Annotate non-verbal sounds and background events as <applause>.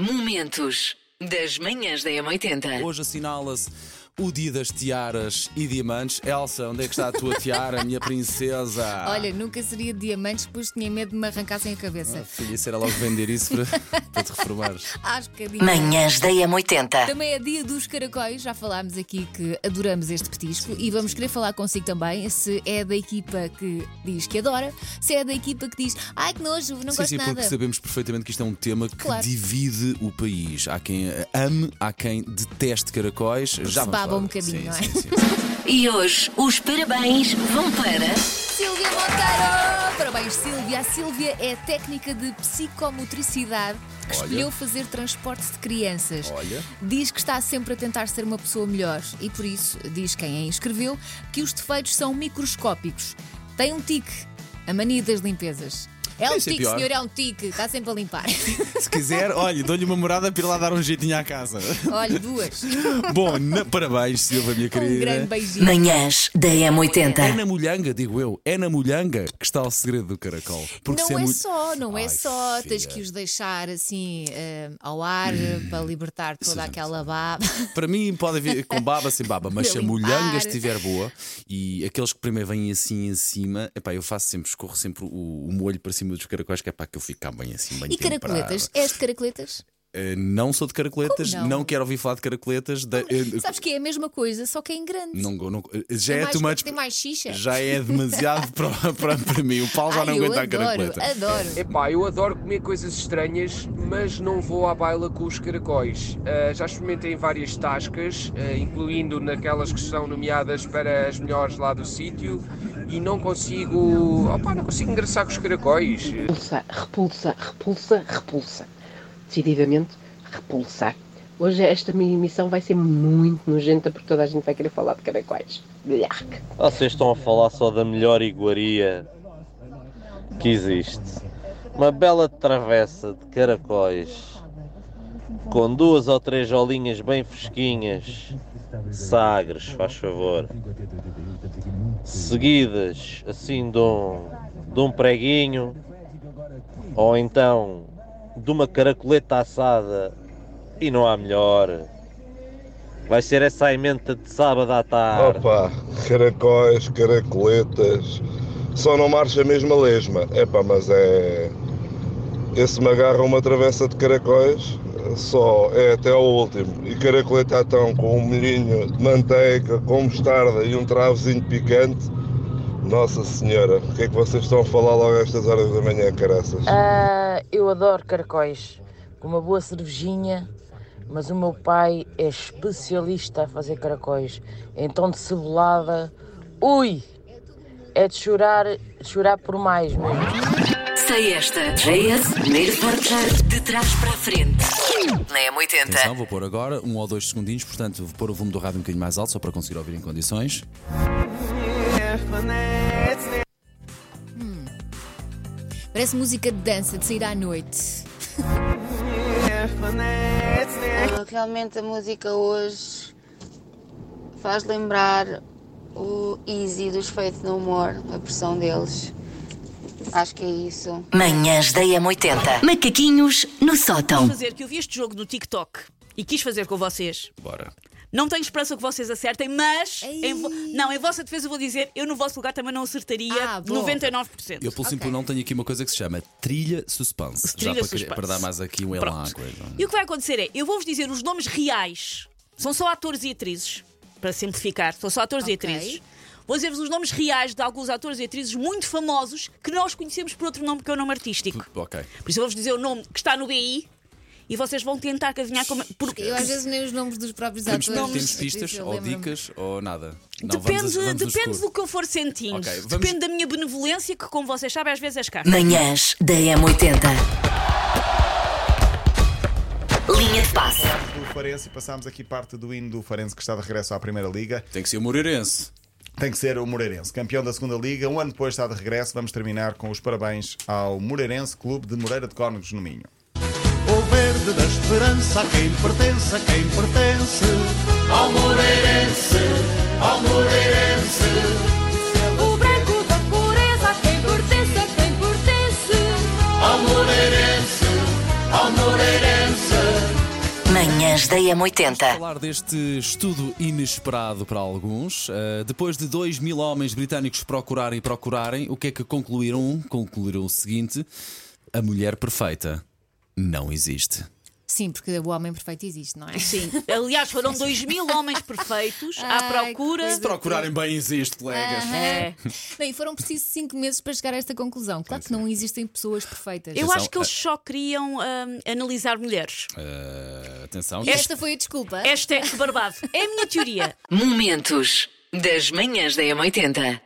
Momentos das manhãs da M80. Hoje assinala-se o dia das tiaras e diamantes. Elsa, onde é que está a tua tiara, minha princesa? Olha, nunca seria de diamantes, pois tinha medo de me arrancassem a cabeça. Filha, isso era logo vender isso para, <laughs> para te reformares. Acho que é Manhãs da M80. Também é dia dos caracóis, já falámos aqui que adoramos este petisco e vamos querer falar consigo também se é da equipa que diz que adora, se é da equipa que diz ai que nojo, não Sim, gosto sim, nada. porque sabemos perfeitamente que isto é um tema que Claro. divide o país. Há quem ame, há quem deteste caracóis. Já vamos falar. um bocadinho, sim, não é? Sim, sim. <laughs> E hoje os parabéns vão para. Silvia Monteiro! Parabéns, Silvia. A Silvia é técnica de psicomotricidade que Olha. escolheu fazer transporte de crianças. Olha. Diz que está sempre a tentar ser uma pessoa melhor e por isso, diz quem a inscreveu, que os defeitos são microscópicos. Tem um tique, a mania das limpezas. É um Isso é tique, pior. senhor, é um tique, está sempre a limpar. <laughs> Se quiser, olha, dou-lhe uma morada para ir lá dar um jeitinho à casa. Olha, duas. <laughs> Bom, na- parabéns, Silva, minha Um querida. grande beijinho. Manhãs da É M80. na molhanga, digo eu, é na molhanga que está o segredo do caracol. Porque se Não é mul- só, não é Ai, só. Tens filha. que os deixar assim eh, ao ar eh, para libertar toda aquela baba. <laughs> Para mim pode vir com baba sem baba, mas se a Limpar. molhanga estiver boa e aqueles que primeiro vêm assim em cima, epá, eu faço sempre, escorro sempre o, o molho para cima dos caracóis, que é para que eu fique bem assim, bem E caracoletas? És de caracoletas? Eh, não sou de caracoletas, Como não? quero ouvir falar de caracoletas. da- eh, Sabes que é a mesma coisa, só que é em grande. não, não- já Tem é mais, too much- Tem mais xixa. Já é demasiado <laughs> para, para, para mim. O Paulo já Ai, não aguenta a adoro, caracoleta. adoro. Epá, eu adoro comer coisas estranhas, mas não vou à baila com os caracóis. Ah, já experimentei em várias tascas, incluindo naquelas que são nomeadas para as melhores lá do sítio, e não consigo. Opá, não consigo engraçar com os caracóis. Repulsa, repulsa, repulsa, repulsa. Decididamente, repulsar. Hoje esta minha emissão vai ser muito nojenta porque toda a gente vai querer falar de caracóis. Blhac. Vocês estão a falar só da melhor iguaria que existe. Uma bela travessa de caracóis com duas ou três olinhas bem fresquinhas, sagres, faz favor, seguidas assim de um, de um preguinho ou então de uma caracoleta assada e não há melhor. Vai ser essa a emenda de sábado à tarde. Opa, caracóis, caracoletas, só não marcha mesmo a lesma. Epá, mas é. Esse me agarra uma travessa de caracóis, só é até ao último. E caracoleta então com um molhinho de manteiga, com mostarda e um travozinho picante. Nossa Senhora, o que é que vocês estão a falar logo a estas horas da manhã, caraças? Ah, eu adoro caracóis, com uma boa cervejinha, mas o meu pai é especialista a fazer caracóis. Então de cebolada, ui, é de chorar, de chorar por mais mesmo. Sei esta. JS, primeiro portar de trás para a frente. Na Atenção, M80. vou pôr agora um ou dois segundinhos, portanto, vou pôr o volume do rádio um bocadinho mais alto, só para conseguir ouvir em condições. Parece música de dança, de sair à noite. Realmente a música hoje faz lembrar o Easy dos Faith No More, a pressão deles. Acho que é isso. Manhãs da M80. Macaquinhos no sótão. fazer que eu vi este jogo no TikTok e quis fazer com vocês. Bora. Não tenho esperança que vocês acertem, mas em vo- não, em vossa defesa eu vou dizer, eu no vosso lugar também não acertaria Ah, bom. 99%. Eu, pelo simples não, tenho aqui uma coisa que se chama trilha suspense. Trilha Já para, suspense. para dar mais aqui um elan à Pronto. coisa. E o que vai acontecer é, eu vou-vos dizer os nomes reais. São só atores e atrizes, para simplificar, são só atores e Ok. atrizes. Vou dizer-vos os nomes reais de alguns atores e atrizes muito famosos que nós conhecemos por outro nome que é o nome artístico. Ok. Por isso eu vou-vos dizer o nome que está no BI e vocês vão tentar adivinhar como. Porque Eu às vezes nem os nomes dos próprios Temos, atores. temos pistas eu ou dicas ou nada? Não, Depende, vamos vamos depende do que eu for sentindo. Ok, vamos- Depende da minha benevolência, que, como vocês sabem, às vezes é escassa. Manhãs da M80. Linha de passe. do Farense e passámos aqui parte do hino do Farense que está de regresso à Primeira Liga. Tem que ser o Moreirense. Tem que ser o Moreirense, campeão da Segunda Liga. Um ano depois está de regresso. Vamos terminar com os parabéns ao Moreirense Clube de Moreira de Cónegos no Minho. Verde da esperança a quem pertence, a quem pertence Ao Moreirense, ao Moreirense O branco da pureza, a quem pertence, a quem pertence. Ao Moreirense, ao Moreirense Manhãs da M80. falar deste estudo inesperado para alguns. Uh, depois de 2 mil homens britânicos procurarem e procurarem, o que é que concluíram? Concluíram o seguinte: a mulher perfeita não existe. Sim, porque o homem perfeito existe, não é? Sim. Aliás, foram 2 mil homens perfeitos à Ai, procura. Se procurarem bem, existe, colegas. É. E foram precisos 5 meses para chegar a esta conclusão. Claro que não existem pessoas perfeitas. Eu Atenção, acho que eles só queriam hum, analisar mulheres. Uh, atenção. Esta foi a desculpa. Esta é barbado. É a minha teoria. Momentos das Manhãs da M80.